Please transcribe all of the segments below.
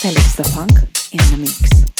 Felix the Funk in the mix.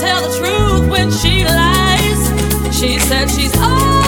tell the truth when she lies. She said she's all.